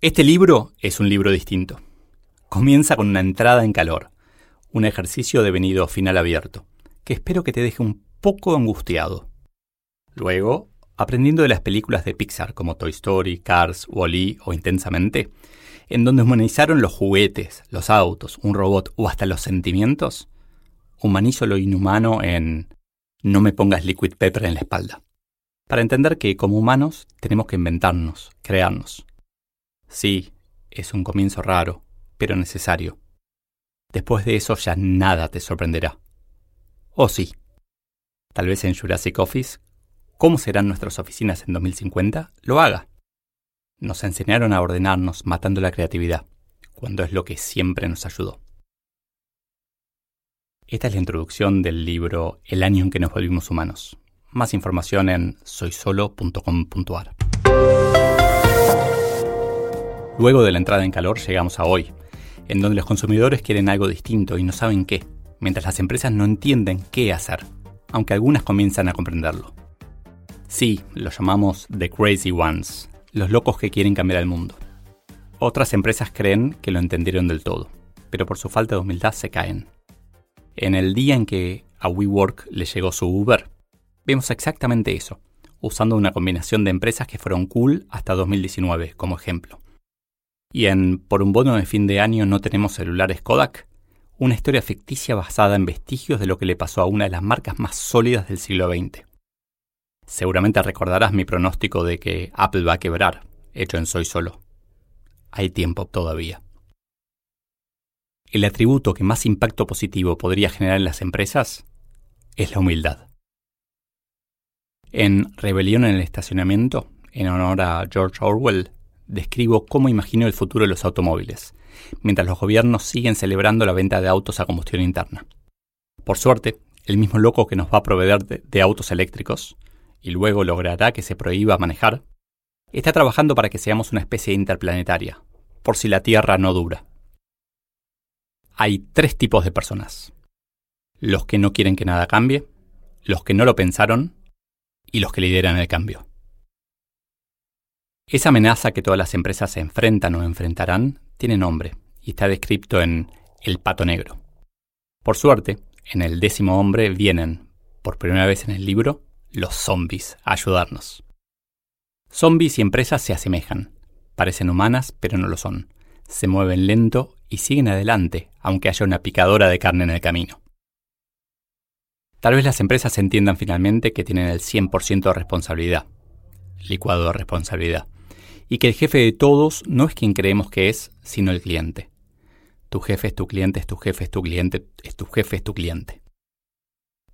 Este libro es un libro distinto. Comienza con una entrada en calor, un ejercicio de venido final abierto, que espero que te deje un poco angustiado. Luego, aprendiendo de las películas de Pixar como Toy Story, Cars, Wall-E o Intensamente, en donde humanizaron los juguetes, los autos, un robot o hasta los sentimientos, humanizo lo inhumano en No me pongas liquid pepper en la espalda. Para entender que como humanos tenemos que inventarnos, crearnos. Sí, es un comienzo raro, pero necesario. Después de eso ya nada te sorprenderá. O sí. Tal vez en Jurassic Office cómo serán nuestras oficinas en 2050, lo haga. Nos enseñaron a ordenarnos matando la creatividad, cuando es lo que siempre nos ayudó. Esta es la introducción del libro El año en que nos volvimos humanos. Más información en soysolo.com.ar. Luego de la entrada en calor llegamos a hoy, en donde los consumidores quieren algo distinto y no saben qué, mientras las empresas no entienden qué hacer, aunque algunas comienzan a comprenderlo. Sí, los llamamos The Crazy Ones, los locos que quieren cambiar el mundo. Otras empresas creen que lo entendieron del todo, pero por su falta de humildad se caen. En el día en que a WeWork le llegó su Uber, vemos exactamente eso, usando una combinación de empresas que fueron cool hasta 2019 como ejemplo. Y en Por un bono de fin de año no tenemos celulares Kodak, una historia ficticia basada en vestigios de lo que le pasó a una de las marcas más sólidas del siglo XX. Seguramente recordarás mi pronóstico de que Apple va a quebrar, hecho en Soy Solo. Hay tiempo todavía. El atributo que más impacto positivo podría generar en las empresas es la humildad. En Rebelión en el estacionamiento, en honor a George Orwell, describo cómo imagino el futuro de los automóviles, mientras los gobiernos siguen celebrando la venta de autos a combustión interna. Por suerte, el mismo loco que nos va a proveer de, de autos eléctricos y luego logrará que se prohíba manejar, está trabajando para que seamos una especie interplanetaria, por si la Tierra no dura. Hay tres tipos de personas. Los que no quieren que nada cambie, los que no lo pensaron y los que lideran el cambio. Esa amenaza que todas las empresas se enfrentan o enfrentarán tiene nombre y está descrito en El Pato Negro. Por suerte, en el décimo hombre vienen, por primera vez en el libro, los zombies a ayudarnos. Zombies y empresas se asemejan. Parecen humanas, pero no lo son. Se mueven lento y siguen adelante, aunque haya una picadora de carne en el camino. Tal vez las empresas entiendan finalmente que tienen el 100% de responsabilidad, licuado de responsabilidad, y que el jefe de todos no es quien creemos que es, sino el cliente. Tu jefe es tu cliente, es tu jefe, es tu cliente, es tu jefe, es tu cliente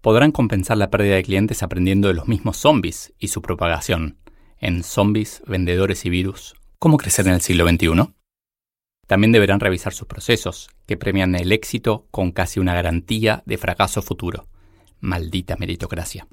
podrán compensar la pérdida de clientes aprendiendo de los mismos zombies y su propagación, en Zombies, Vendedores y Virus, ¿Cómo crecer en el siglo XXI? También deberán revisar sus procesos, que premian el éxito con casi una garantía de fracaso futuro. Maldita meritocracia.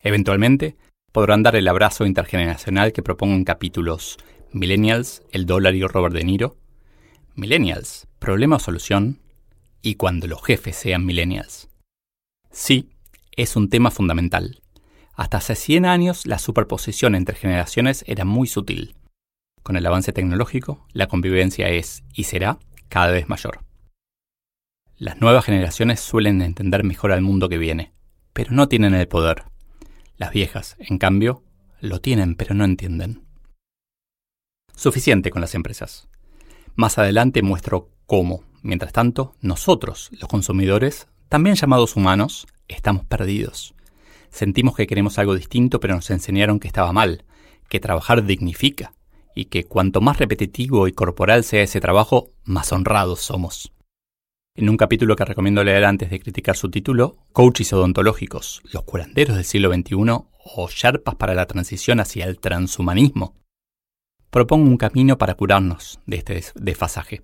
Eventualmente, podrán dar el abrazo intergeneracional que propongan capítulos Millennials, el dólar y Robert De Niro, Millennials, problema o solución, y cuando los jefes sean millennials. Sí, es un tema fundamental. Hasta hace 100 años la superposición entre generaciones era muy sutil. Con el avance tecnológico, la convivencia es y será cada vez mayor. Las nuevas generaciones suelen entender mejor al mundo que viene, pero no tienen el poder. Las viejas, en cambio, lo tienen, pero no entienden. Suficiente con las empresas. Más adelante muestro cómo, mientras tanto, nosotros, los consumidores, también llamados humanos, estamos perdidos. Sentimos que queremos algo distinto, pero nos enseñaron que estaba mal, que trabajar dignifica, y que cuanto más repetitivo y corporal sea ese trabajo, más honrados somos. En un capítulo que recomiendo leer antes de criticar su título, Coaches Odontológicos, los curanderos del siglo XXI o Sherpas para la transición hacia el transhumanismo. Propongo un camino para curarnos de este desfasaje.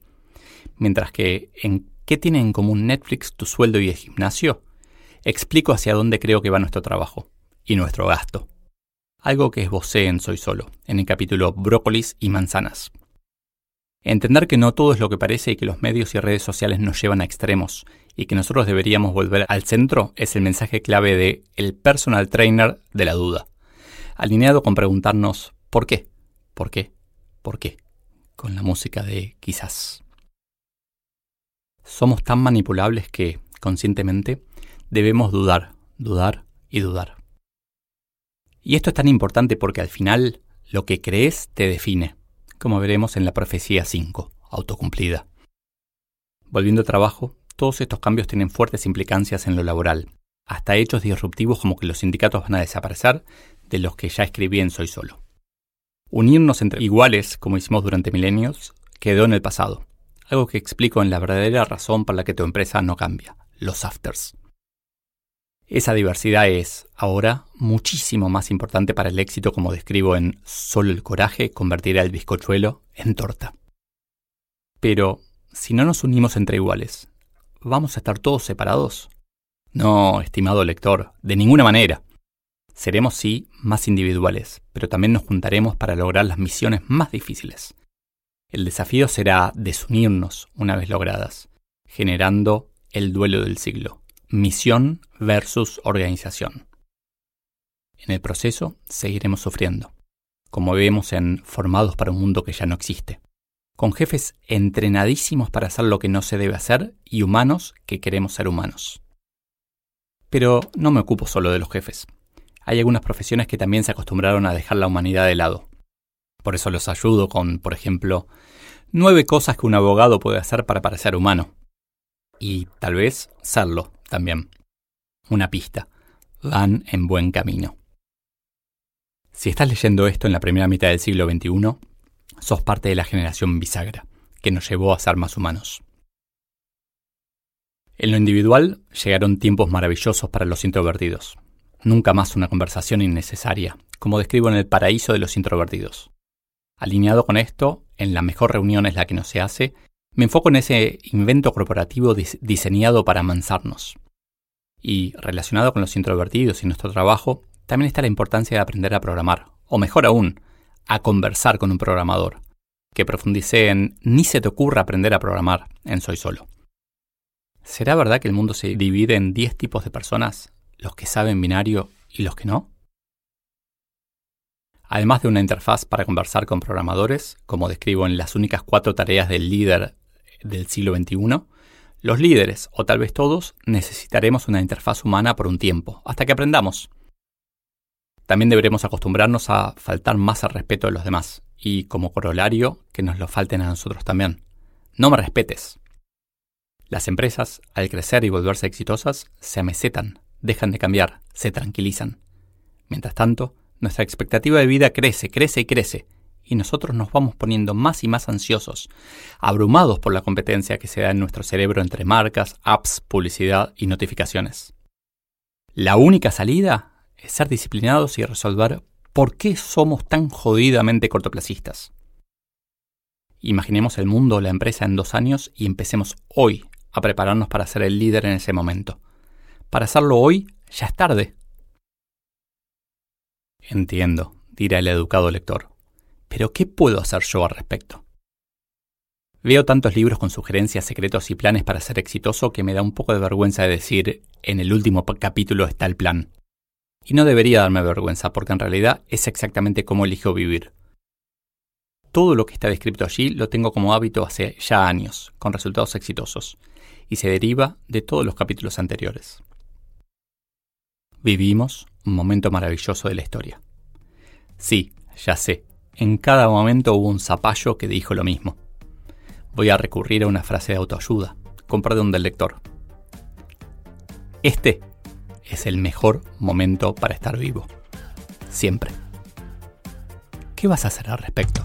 Mientras que en ¿Qué tiene en común Netflix, tu sueldo y el gimnasio? Explico hacia dónde creo que va nuestro trabajo y nuestro gasto. Algo que esbocé en Soy Solo, en el capítulo Brócolis y Manzanas. Entender que no todo es lo que parece y que los medios y redes sociales nos llevan a extremos y que nosotros deberíamos volver al centro es el mensaje clave de el personal trainer de la duda. Alineado con preguntarnos ¿por qué? ¿Por qué? ¿Por qué? Con la música de quizás. Somos tan manipulables que, conscientemente, debemos dudar, dudar y dudar. Y esto es tan importante porque al final lo que crees te define, como veremos en la profecía 5, autocumplida. Volviendo al trabajo, todos estos cambios tienen fuertes implicancias en lo laboral, hasta hechos disruptivos como que los sindicatos van a desaparecer, de los que ya escribí en Soy Solo. Unirnos entre iguales, como hicimos durante milenios, quedó en el pasado, algo que explico en la verdadera razón por la que tu empresa no cambia, los afters. Esa diversidad es, ahora, muchísimo más importante para el éxito como describo en Solo el coraje convertirá el bizcochuelo en torta. Pero, si no nos unimos entre iguales, ¿vamos a estar todos separados? No, estimado lector, de ninguna manera. Seremos, sí, más individuales, pero también nos juntaremos para lograr las misiones más difíciles. El desafío será desunirnos una vez logradas, generando el duelo del siglo, misión versus organización. En el proceso seguiremos sufriendo, como vemos en Formados para un mundo que ya no existe, con jefes entrenadísimos para hacer lo que no se debe hacer y humanos que queremos ser humanos. Pero no me ocupo solo de los jefes. Hay algunas profesiones que también se acostumbraron a dejar la humanidad de lado, por eso los ayudo con, por ejemplo, nueve cosas que un abogado puede hacer para parecer humano. Y tal vez serlo también. Una pista. Van en buen camino. Si estás leyendo esto en la primera mitad del siglo XXI, sos parte de la generación bisagra, que nos llevó a ser más humanos. En lo individual llegaron tiempos maravillosos para los introvertidos. Nunca más una conversación innecesaria, como describo en El paraíso de los introvertidos. Alineado con esto, en la mejor reunión es la que no se hace, me enfoco en ese invento corporativo diseñado para amansarnos. Y relacionado con los introvertidos y nuestro trabajo, también está la importancia de aprender a programar, o mejor aún, a conversar con un programador, que profundice en Ni se te ocurra aprender a programar en Soy Solo. ¿Será verdad que el mundo se divide en 10 tipos de personas, los que saben binario y los que no? Además de una interfaz para conversar con programadores, como describo en las únicas cuatro tareas del líder del siglo XXI, los líderes, o tal vez todos, necesitaremos una interfaz humana por un tiempo, hasta que aprendamos. También deberemos acostumbrarnos a faltar más al respeto de los demás, y como corolario, que nos lo falten a nosotros también. No me respetes. Las empresas, al crecer y volverse exitosas, se amesetan, dejan de cambiar, se tranquilizan. Mientras tanto, nuestra expectativa de vida crece, crece y crece, y nosotros nos vamos poniendo más y más ansiosos, abrumados por la competencia que se da en nuestro cerebro entre marcas, apps, publicidad y notificaciones. La única salida es ser disciplinados y resolver por qué somos tan jodidamente cortoplacistas. Imaginemos el mundo o la empresa en dos años y empecemos hoy a prepararnos para ser el líder en ese momento. Para hacerlo hoy ya es tarde. Entiendo, dirá el educado lector. Pero ¿qué puedo hacer yo al respecto? Veo tantos libros con sugerencias, secretos y planes para ser exitoso que me da un poco de vergüenza de decir, en el último capítulo está el plan. Y no debería darme vergüenza, porque en realidad es exactamente cómo elijo vivir. Todo lo que está descrito allí lo tengo como hábito hace ya años, con resultados exitosos, y se deriva de todos los capítulos anteriores. Vivimos un momento maravilloso de la historia. Sí, ya sé, en cada momento hubo un zapallo que dijo lo mismo. Voy a recurrir a una frase de autoayuda, con perdón del lector. Este es el mejor momento para estar vivo. Siempre. ¿Qué vas a hacer al respecto?